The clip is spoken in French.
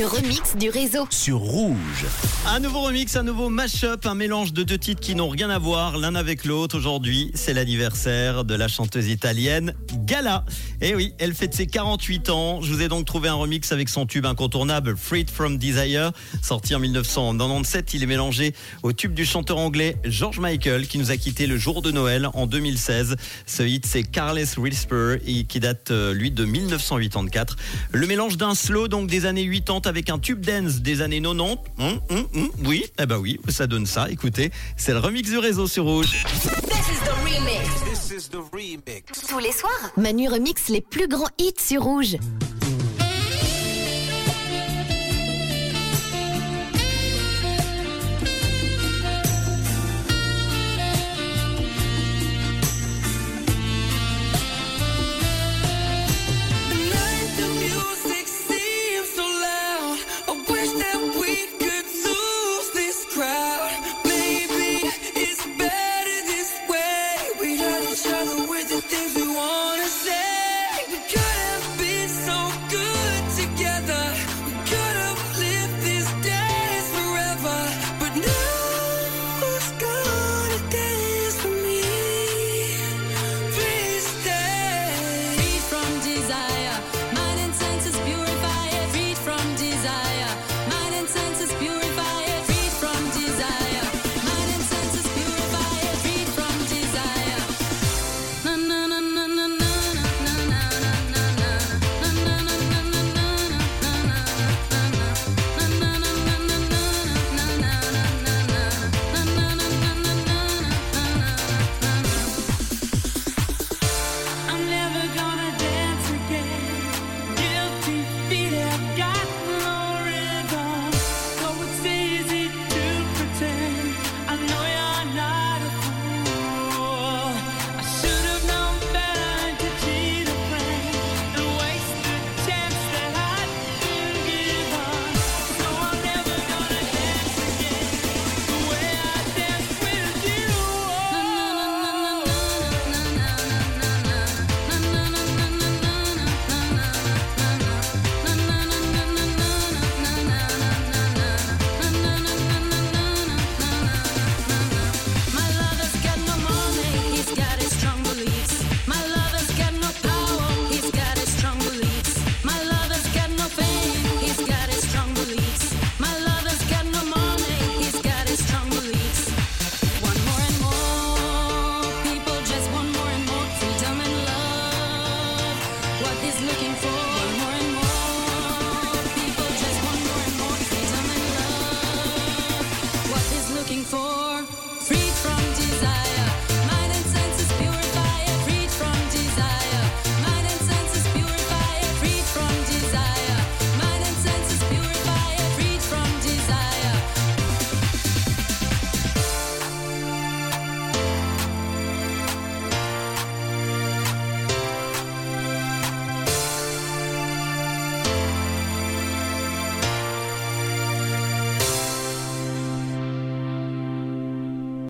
remix du réseau. sur Rouge. Un nouveau remix, un nouveau mash-up, un mélange de deux titres qui n'ont rien à voir l'un avec l'autre. Aujourd'hui, c'est l'anniversaire de la chanteuse italienne Gala. Et oui, elle fête ses 48 ans. Je vous ai donc trouvé un remix avec son tube incontournable Freed from Desire, sorti en 1997. Il est mélangé au tube du chanteur anglais George Michael qui nous a quitté le jour de Noël en 2016. Ce hit, c'est Carless Whisper et qui date euh, lui de 1984. Le mélange d'un slow donc des années 80 avec un tube dance des années 90. Hum, hum, hum, oui, eh ben oui, ça donne ça. Écoutez, c'est le remix du réseau sur Rouge. Tous les soirs, Manu remix les plus grands hits sur Rouge.